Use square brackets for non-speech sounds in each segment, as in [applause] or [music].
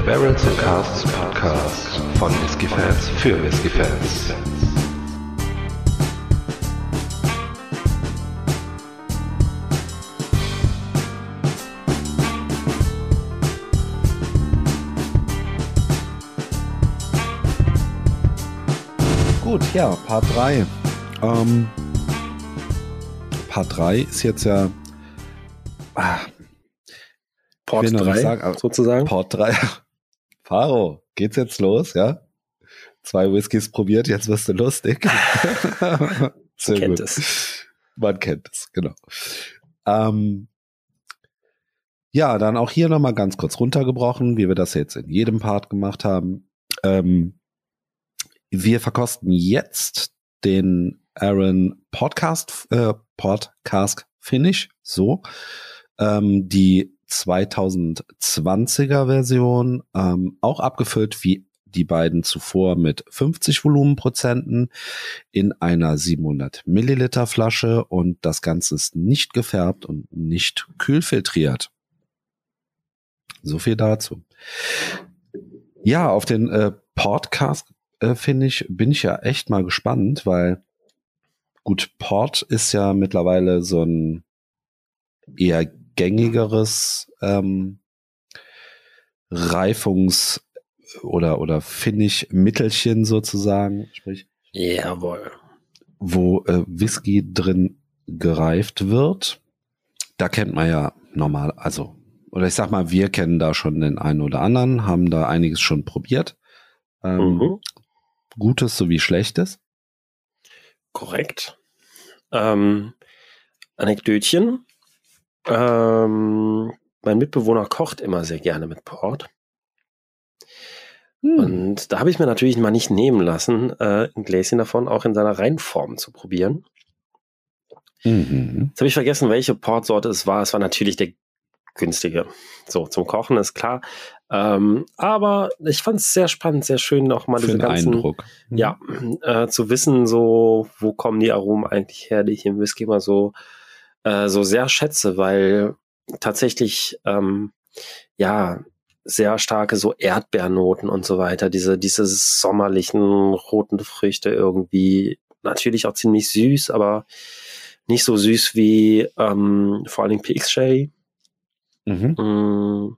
Der Barrels and Casts Podcast von Whisky Fans für Whisky Fans. Gut, ja, Part 3. Ähm, Part 3 ist jetzt ja. Ah, Port will noch nicht 3 sagen, sozusagen. Part 3. Faro, geht's jetzt los, ja? Zwei Whiskys probiert, jetzt wirst du lustig. [laughs] Sehr kennt gut. es. Man kennt es, genau. Ähm, ja, dann auch hier nochmal ganz kurz runtergebrochen, wie wir das jetzt in jedem Part gemacht haben. Ähm, wir verkosten jetzt den Aaron Podcast, äh, Podcast Finish, so. Ähm, die 2020er Version, ähm, auch abgefüllt wie die beiden zuvor mit 50 Volumenprozenten in einer 700 Milliliter Flasche und das Ganze ist nicht gefärbt und nicht kühlfiltriert. So viel dazu. Ja, auf den äh, Podcast äh, finde ich, bin ich ja echt mal gespannt, weil gut, Port ist ja mittlerweile so ein eher gängigeres ähm, Reifungs- oder oder Finish-Mittelchen sozusagen, sprich Jawohl. wo äh, Whisky drin gereift wird. Da kennt man ja normal, also, oder ich sag mal, wir kennen da schon den einen oder anderen, haben da einiges schon probiert. Ähm, Mhm. Gutes sowie Schlechtes. Korrekt. Ähm, Anekdötchen. Ähm, mein Mitbewohner kocht immer sehr gerne mit Port. Hm. Und da habe ich mir natürlich mal nicht nehmen lassen, äh, ein Gläschen davon auch in seiner Reinform zu probieren. Mhm. Jetzt habe ich vergessen, welche Portsorte es war. Es war natürlich der günstige. So, zum Kochen ist klar. Ähm, aber ich fand es sehr spannend, sehr schön, noch mal Für diese den ganzen, Eindruck. Hm. ja, äh, zu wissen, so, wo kommen die Aromen eigentlich her, die ich im Whisky mal so, äh, so sehr schätze, weil tatsächlich, ähm, ja, sehr starke so Erdbeernoten und so weiter, diese, diese sommerlichen roten Früchte irgendwie, natürlich auch ziemlich süß, aber nicht so süß wie ähm, vor Dingen PX Sherry. Mhm. Mm.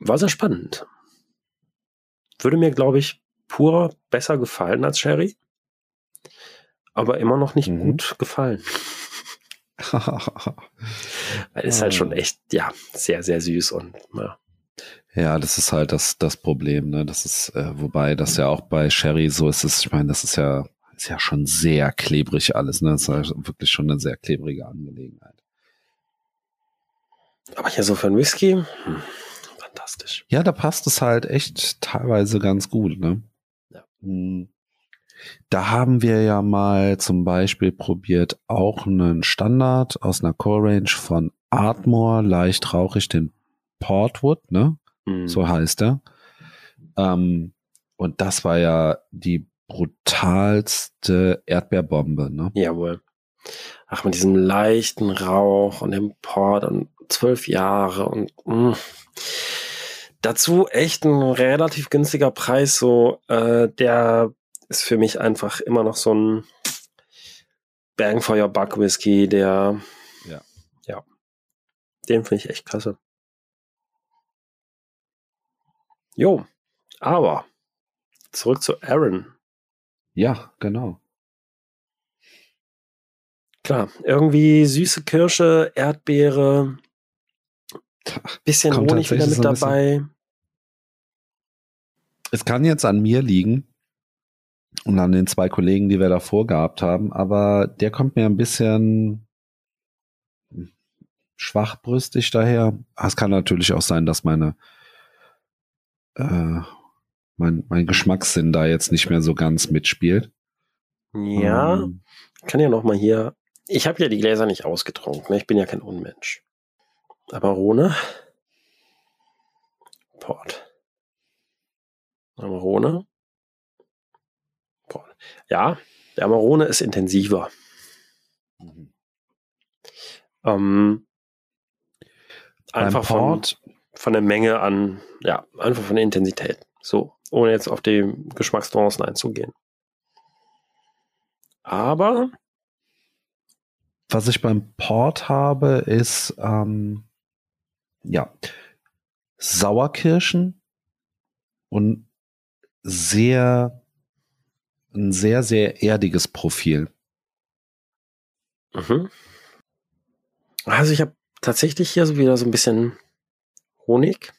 War sehr spannend. Würde mir, glaube ich, pur besser gefallen als Sherry. Aber immer noch nicht Mhm. gut gefallen. [laughs] Weil ist halt schon Ah. echt, ja, sehr, sehr süß und ja. Ja, das ist halt das, das Problem, ne? Das ist, äh, wobei das ja auch bei Sherry so ist, es, ich meine, das ist ja, ist ja schon sehr klebrig alles, ne? Das ist halt wirklich schon eine sehr klebrige Angelegenheit. Aber hier so für einen Whisky, hm, fantastisch. Ja, da passt es halt echt teilweise ganz gut, ne? Ja. Hm. Da haben wir ja mal zum Beispiel probiert, auch einen Standard aus einer Core Range von Ardmore, leicht rauchig, den Portwood, ne? Hm. so heißt er. Ähm, und das war ja die brutalste Erdbeerbombe, ne? Jawohl. Ach, mit diesem leichten Rauch und dem Port und zwölf Jahre und mh. dazu echt ein relativ günstiger Preis. So, äh, der ist für mich einfach immer noch so ein Bang for your Buck Whisky, der Ja. ja, den finde ich echt klasse. Jo, aber zurück zu Aaron. Ja, genau. Klar, irgendwie süße Kirsche, Erdbeere, bisschen Kommt Honig wieder mit so dabei. Es kann jetzt an mir liegen und an den zwei Kollegen, die wir davor gehabt haben, aber der kommt mir ein bisschen schwachbrüstig daher. Ah, Es kann natürlich auch sein, dass meine äh, mein, mein Geschmackssinn da jetzt nicht mehr so ganz mitspielt. Ja, Ähm, kann ja noch mal hier. Ich habe ja die Gläser nicht ausgetrunken. Ne? Ich bin ja kein Unmensch. Amarone. Port. Amarone. Ja, der Amarone ist intensiver. mhm. Ähm, einfach von, von der Menge an, ja, einfach von der Intensität. So, ohne jetzt auf die Geschmacksnuancen einzugehen. Aber was ich beim Port habe, ist ähm, ja Sauerkirschen und sehr ein sehr sehr erdiges Profil. Mhm. Also ich habe tatsächlich hier so wieder so ein bisschen Honig.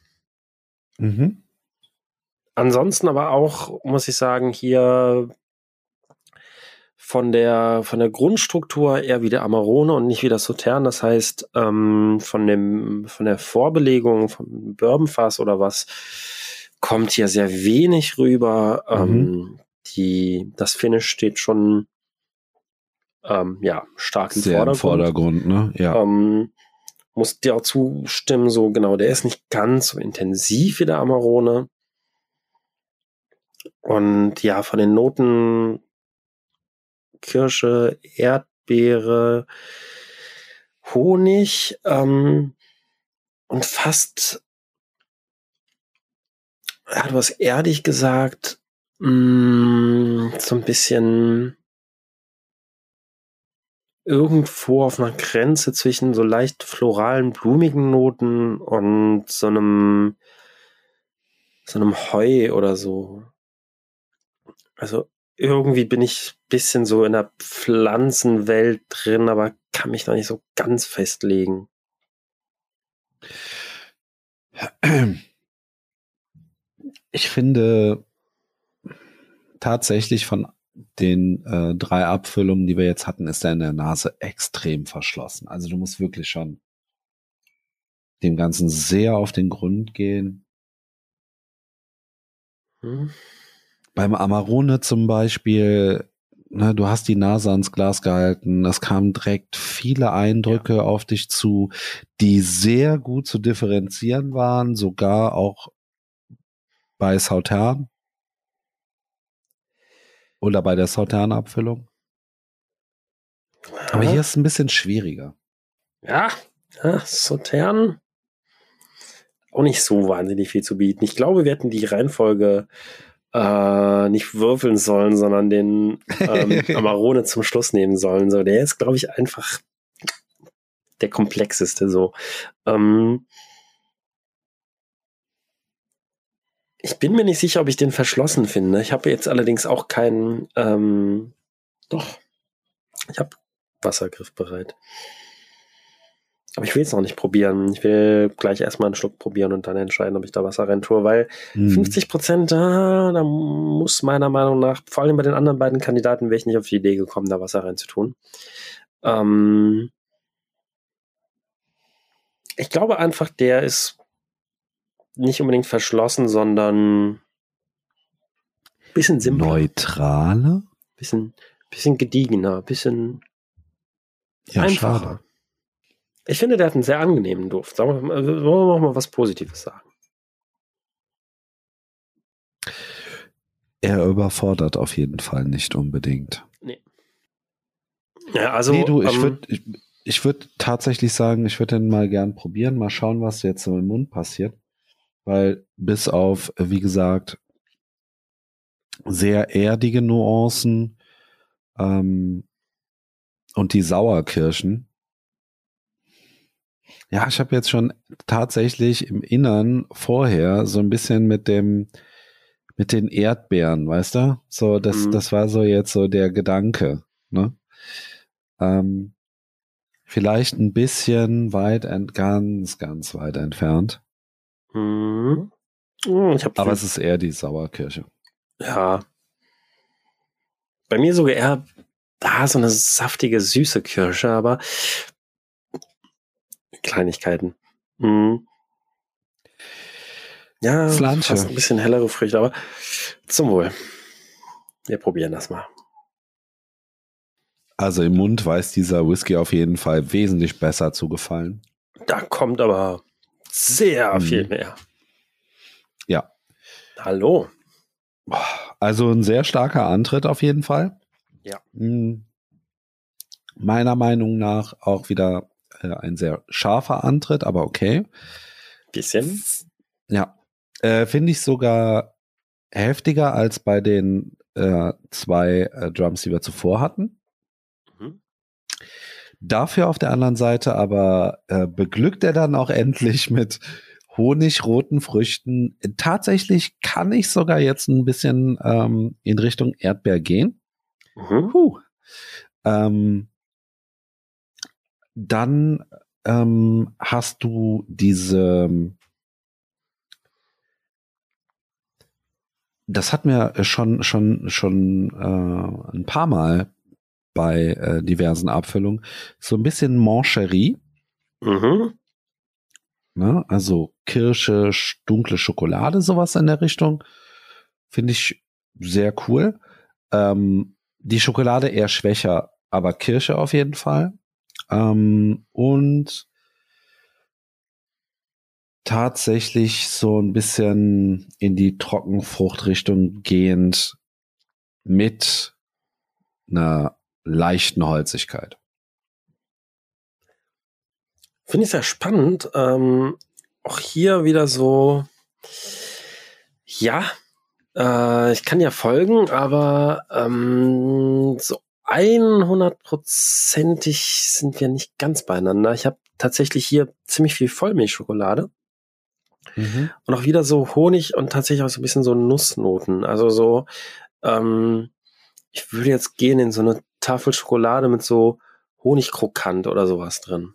Mhm. Ansonsten aber auch, muss ich sagen, hier von der, von der Grundstruktur eher wie der Amarone und nicht wie das Sautern. Das heißt, ähm, von dem, von der Vorbelegung, vom Bourbonfass oder was, kommt hier sehr wenig rüber. Mhm. Ähm, die, das Finish steht schon, ähm, ja, stark im sehr Vordergrund. Im Vordergrund, ne? Ja. Ähm, muss dir auch zustimmen, so genau, der ist nicht ganz so intensiv wie der Amarone. Und ja, von den Noten Kirsche, Erdbeere, Honig ähm, und fast, ja, du hast ehrlich gesagt, mm, so ein bisschen irgendwo auf einer Grenze zwischen so leicht floralen, blumigen Noten und so einem, so einem Heu oder so. Also irgendwie bin ich ein bisschen so in der Pflanzenwelt drin, aber kann mich noch nicht so ganz festlegen. Ich finde tatsächlich von den äh, drei Abfüllungen, die wir jetzt hatten, ist er in der Nase extrem verschlossen. Also du musst wirklich schon dem Ganzen sehr auf den Grund gehen. Hm. Beim Amarone zum Beispiel, ne, du hast die Nase ans Glas gehalten, es kamen direkt viele Eindrücke ja. auf dich zu, die sehr gut zu differenzieren waren, sogar auch bei Sautern. Oder bei der Sautern-Abfüllung. Aber hier ist es ein bisschen schwieriger. Ja, ja Sautern auch nicht so wahnsinnig viel zu bieten. Ich glaube, wir hätten die Reihenfolge äh, nicht würfeln sollen, sondern den ähm, [laughs] Amarone zum Schluss nehmen sollen. So, der ist, glaube ich, einfach der komplexeste. So. Ähm, Ich bin mir nicht sicher, ob ich den verschlossen finde. Ich habe jetzt allerdings auch keinen. Ähm, doch. Ich habe Wassergriff bereit. Aber ich will es noch nicht probieren. Ich will gleich erstmal einen Schluck probieren und dann entscheiden, ob ich da Wasser rein tue, weil mhm. 50 Prozent, da, da muss meiner Meinung nach, vor allem bei den anderen beiden Kandidaten, wäre ich nicht auf die Idee gekommen, da Wasser rein zu tun. Ähm ich glaube einfach, der ist nicht unbedingt verschlossen, sondern bisschen simpler. Neutraler? Bisschen, bisschen gediegener, bisschen ja, einfacher. Schade. Ich finde, der hat einen sehr angenehmen Duft. Sagen wir, mal, wollen wir mal was Positives sagen. Er überfordert auf jeden Fall nicht unbedingt. Nee. Ja, also. Nee, du, ich ähm, würde ich, ich würd tatsächlich sagen, ich würde den mal gern probieren, mal schauen, was jetzt so im Mund passiert weil bis auf, wie gesagt, sehr erdige Nuancen ähm, und die Sauerkirschen. Ja, ich habe jetzt schon tatsächlich im Innern vorher so ein bisschen mit dem mit den Erdbeeren, weißt du? So, das, mhm. das war so jetzt so der Gedanke, ne? Ähm, vielleicht ein bisschen weit, ent, ganz, ganz weit entfernt. Mhm. Aber es ist eher die Sauerkirsche. Ja. Bei mir sogar eher da so eine saftige, süße Kirsche, aber Kleinigkeiten. Mhm. Ja, Flanche. fast ein bisschen hellere Früchte, aber zum Wohl. Wir probieren das mal. Also im Mund weiß dieser Whisky auf jeden Fall wesentlich besser zu gefallen. Da kommt aber sehr hm. viel mehr. Ja. Hallo. Also ein sehr starker Antritt auf jeden Fall. Ja. Hm. Meiner Meinung nach auch wieder äh, ein sehr scharfer Antritt, aber okay. Bisschen. Ja. Äh, Finde ich sogar heftiger als bei den äh, zwei äh, Drums, die wir zuvor hatten. Dafür auf der anderen Seite aber äh, beglückt er dann auch endlich mit Honig, roten Früchten. Tatsächlich kann ich sogar jetzt ein bisschen ähm, in Richtung Erdbeer gehen. Mhm. Puh. Ähm, dann ähm, hast du diese das hat mir schon schon schon äh, ein paar Mal bei äh, diversen Abfüllungen so ein bisschen Mancherie. Mhm. Ne? Also Kirsche, dunkle Schokolade, sowas in der Richtung. Finde ich sehr cool. Ähm, die Schokolade eher schwächer, aber Kirsche auf jeden Fall. Ähm, und tatsächlich so ein bisschen in die Trockenfruchtrichtung gehend mit einer leichten Holzigkeit. Finde ich sehr spannend. Ähm, auch hier wieder so, ja, äh, ich kann ja folgen, aber ähm, so 100%ig sind wir nicht ganz beieinander. Ich habe tatsächlich hier ziemlich viel Vollmilchschokolade. Mhm. Und auch wieder so Honig und tatsächlich auch so ein bisschen so Nussnoten. Also so, ähm, ich würde jetzt gehen in so eine Tafel Schokolade mit so Honigkrokant oder sowas drin.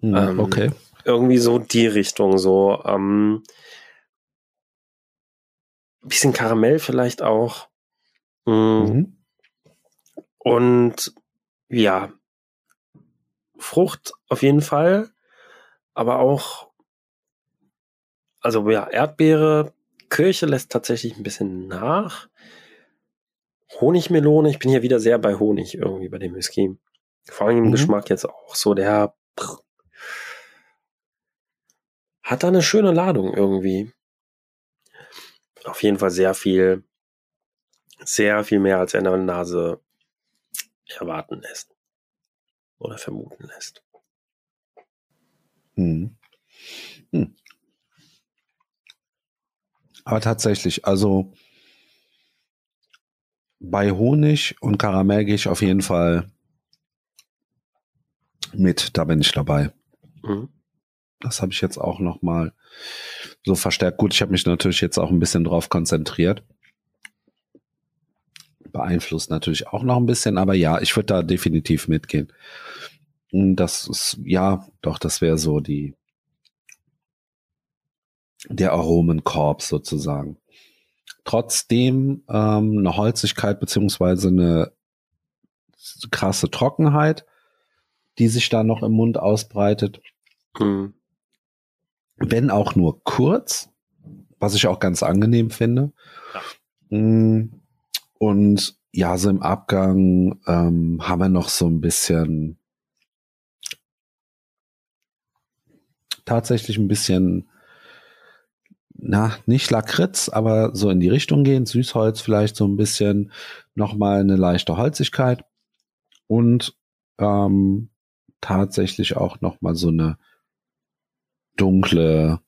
Mhm, ähm, okay. Irgendwie so die Richtung, so, ähm, bisschen Karamell vielleicht auch. Mm. Mhm. Und ja, Frucht auf jeden Fall, aber auch, also ja, Erdbeere, Kirche lässt tatsächlich ein bisschen nach. Honigmelone, ich bin hier wieder sehr bei Honig irgendwie bei dem Whisky. Vor allem im mhm. Geschmack jetzt auch so, der hat da eine schöne Ladung irgendwie. Auf jeden Fall sehr viel, sehr viel mehr als er in der Nase erwarten lässt. Oder vermuten lässt. Hm. Hm. Aber tatsächlich, also bei Honig und Karamell gehe ich auf jeden Fall mit, da bin ich dabei. Mhm. Das habe ich jetzt auch noch mal so verstärkt. Gut, ich habe mich natürlich jetzt auch ein bisschen drauf konzentriert. Beeinflusst natürlich auch noch ein bisschen, aber ja, ich würde da definitiv mitgehen. Das ist, ja, doch, das wäre so die, der Aromenkorb sozusagen. Trotzdem ähm, eine Holzigkeit beziehungsweise eine krasse Trockenheit, die sich da noch im Mund ausbreitet. Mhm wenn auch nur kurz, was ich auch ganz angenehm finde. Ja. Mm, und ja, so im Abgang ähm, haben wir noch so ein bisschen tatsächlich ein bisschen, na, nicht Lakritz, aber so in die Richtung gehen, Süßholz vielleicht so ein bisschen, nochmal eine leichte Holzigkeit und ähm, tatsächlich auch nochmal so eine dunkle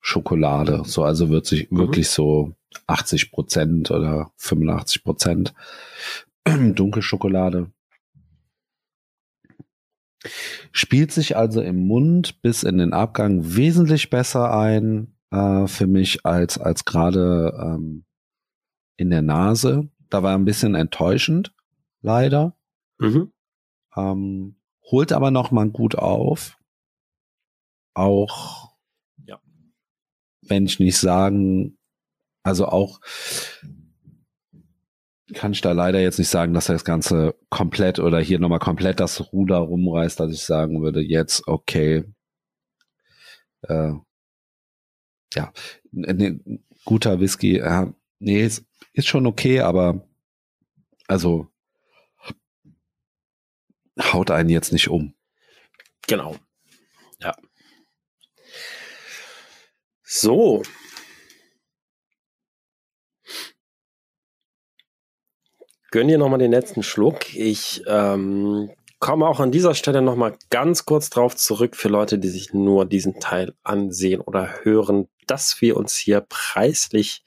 Schokolade. So, also wird sich mhm. wirklich so 80 Prozent oder 85 Prozent [clears throat] dunkle Schokolade. Spielt sich also im Mund bis in den Abgang wesentlich besser ein äh, für mich als, als gerade ähm, in der Nase. Da war ein bisschen enttäuschend, leider. Mhm. Ähm, holt aber noch mal gut auf auch, ja. wenn ich nicht sagen, also auch kann ich da leider jetzt nicht sagen, dass er das Ganze komplett oder hier nochmal komplett das Ruder rumreißt, dass ich sagen würde, jetzt okay, äh, ja, ne, guter Whisky, äh, nee, ist, ist schon okay, aber also haut einen jetzt nicht um. Genau. Ja. So. Gönn dir nochmal den letzten Schluck. Ich ähm, komme auch an dieser Stelle nochmal ganz kurz drauf zurück für Leute, die sich nur diesen Teil ansehen oder hören, dass wir uns hier preislich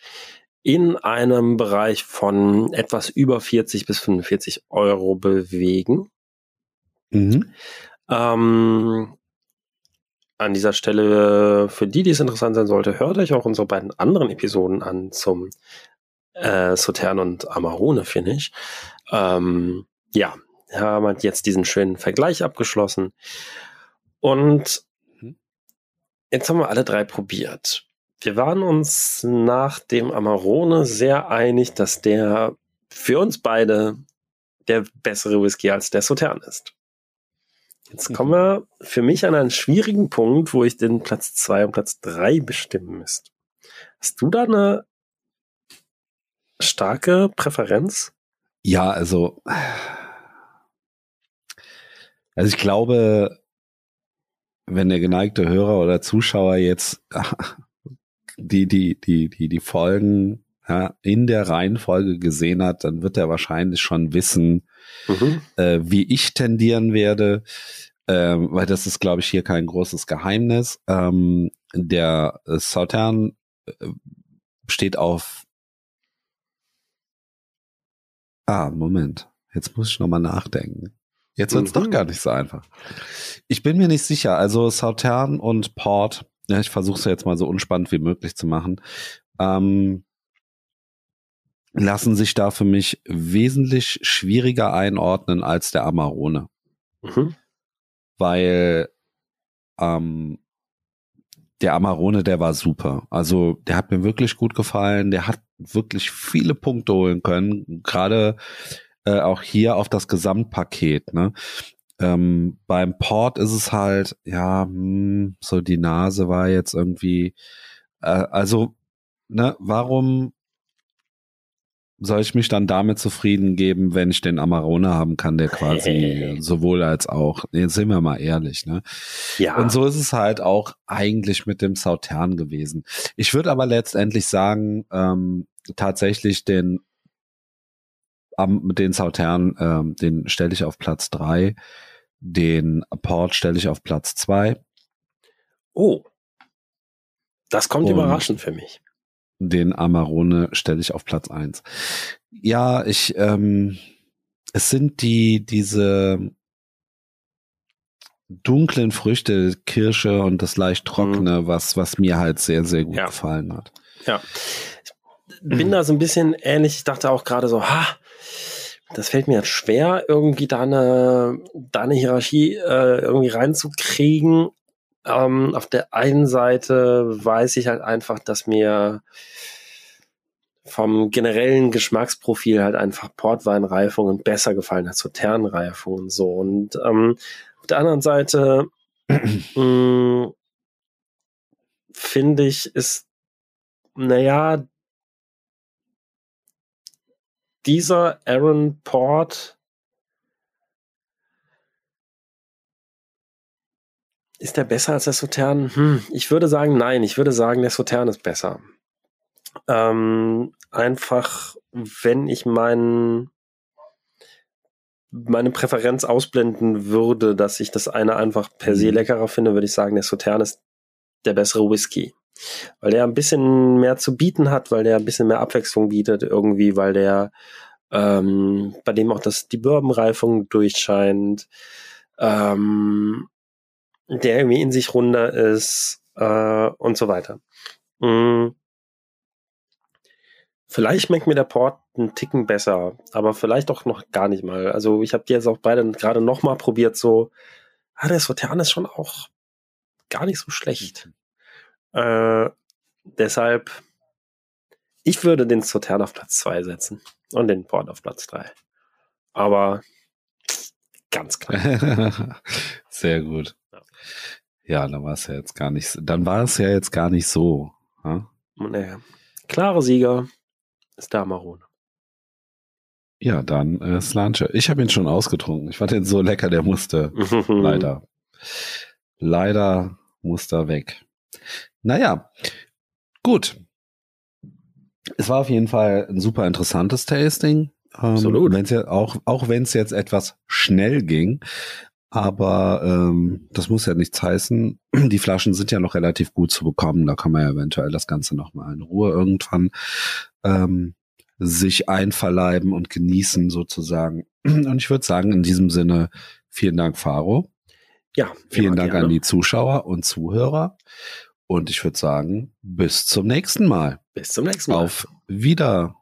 in einem Bereich von etwas über 40 bis 45 Euro bewegen. Mhm. Ähm, an dieser Stelle, für die, die es interessant sein sollte, hört euch auch unsere beiden anderen Episoden an zum äh, Sotern und Amarone Finish. Ähm, ja, haben wir jetzt diesen schönen Vergleich abgeschlossen. Und mhm. jetzt haben wir alle drei probiert. Wir waren uns nach dem Amarone sehr einig, dass der für uns beide der bessere Whisky als der Sautern ist. Jetzt mhm. kommen wir für mich an einen schwierigen Punkt, wo ich den Platz zwei und Platz drei bestimmen müsste. Hast du da eine starke Präferenz? Ja, also, also ich glaube, wenn der geneigte Hörer oder Zuschauer jetzt [laughs] die, die, die, die, die Folgen ja, in der Reihenfolge gesehen hat, dann wird er wahrscheinlich schon wissen, mhm. äh, wie ich tendieren werde, ähm, weil das ist, glaube ich, hier kein großes Geheimnis. Ähm, der Sautern äh, steht auf. Ah, Moment. Jetzt muss ich nochmal nachdenken. Jetzt wird's mhm. doch gar nicht so einfach. Ich bin mir nicht sicher. Also Sautern und Port, ja, ich versuche es jetzt mal so unspannend wie möglich zu machen. Ähm, lassen sich da für mich wesentlich schwieriger einordnen als der Amarone. Mhm. Weil ähm, der Amarone, der war super. Also der hat mir wirklich gut gefallen. Der hat wirklich viele Punkte holen können. Gerade äh, auch hier auf das Gesamtpaket. Ne? Ähm, beim Port ist es halt, ja, mh, hm, so die Nase war jetzt irgendwie, äh, also, ne, warum soll ich mich dann damit zufrieden geben, wenn ich den Amarone haben kann, der quasi [laughs] sowohl als auch, jetzt sind wir mal ehrlich, ne? Ja. Und so ist es halt auch eigentlich mit dem Sautern gewesen. Ich würde aber letztendlich sagen, ähm, tatsächlich den am, den Sautern, ähm, den stelle ich auf Platz drei, den Port stelle ich auf Platz zwei. Oh. Das kommt Und überraschend für mich den Amarone stelle ich auf Platz eins. Ja, ich, ähm, es sind die, diese dunklen Früchte, Kirsche und das leicht trockene, mhm. was, was mir halt sehr, sehr gut ja. gefallen hat. Ja. Ich bin da so ein bisschen ähnlich. Ich dachte auch gerade so, ha, das fällt mir jetzt schwer, irgendwie da eine, da eine Hierarchie äh, irgendwie reinzukriegen. Ähm, auf der einen Seite weiß ich halt einfach, dass mir vom generellen Geschmacksprofil halt einfach Portweinreifungen besser gefallen als Sauternreifungen so. Und ähm, auf der anderen Seite [clears throat] mm, finde ich, ist, naja, dieser Aaron Port Ist der besser als der Sautern? Hm, ich würde sagen, nein. Ich würde sagen, der Sautern ist besser. Ähm, einfach, wenn ich meinen meine Präferenz ausblenden würde, dass ich das eine einfach per se mhm. leckerer finde, würde ich sagen, der Sautern ist der bessere Whisky. Weil der ein bisschen mehr zu bieten hat, weil der ein bisschen mehr Abwechslung bietet irgendwie, weil der ähm, bei dem auch das, die Bourbonreifung durchscheint. Ähm, der irgendwie in sich runder ist äh, und so weiter. Mhm. Vielleicht schmeckt mir der Port einen Ticken besser, aber vielleicht auch noch gar nicht mal. Also ich habe die jetzt auch beide gerade nochmal probiert, so, ah, der Sautern ist schon auch gar nicht so schlecht. Äh, deshalb, ich würde den Sautern auf Platz 2 setzen und den Port auf Platz 3. Aber ganz klar. [laughs] Sehr gut. Ja, dann war es ja jetzt gar nicht, dann war es ja jetzt gar nicht so. Ja? Naja. Klare Sieger ist der Amarone. Ja, dann äh, Slanche. Ich habe ihn schon ausgetrunken. Ich fand den so lecker, der musste [laughs] leider. Leider muss er weg. Naja, gut. Es war auf jeden Fall ein super interessantes Tasting. Absolut. Ähm, wenn's ja auch auch wenn es jetzt etwas schnell ging, aber ähm, das muss ja nichts heißen. [clears throat] Die Flaschen sind ja noch relativ gut zu bekommen. Da kann man ja eventuell das Ganze noch mal in Ruhe irgendwann ähm, sich einverleiben und genießen sozusagen. [clears throat] Und ich würde sagen, in diesem Sinne, vielen Dank, Faro. Ja. Vielen Dank gerne. an die Zuschauer und Zuhörer. Und ich würde sagen, bis zum nächsten Mal. Bis zum nächsten Mal. Auf Wieder.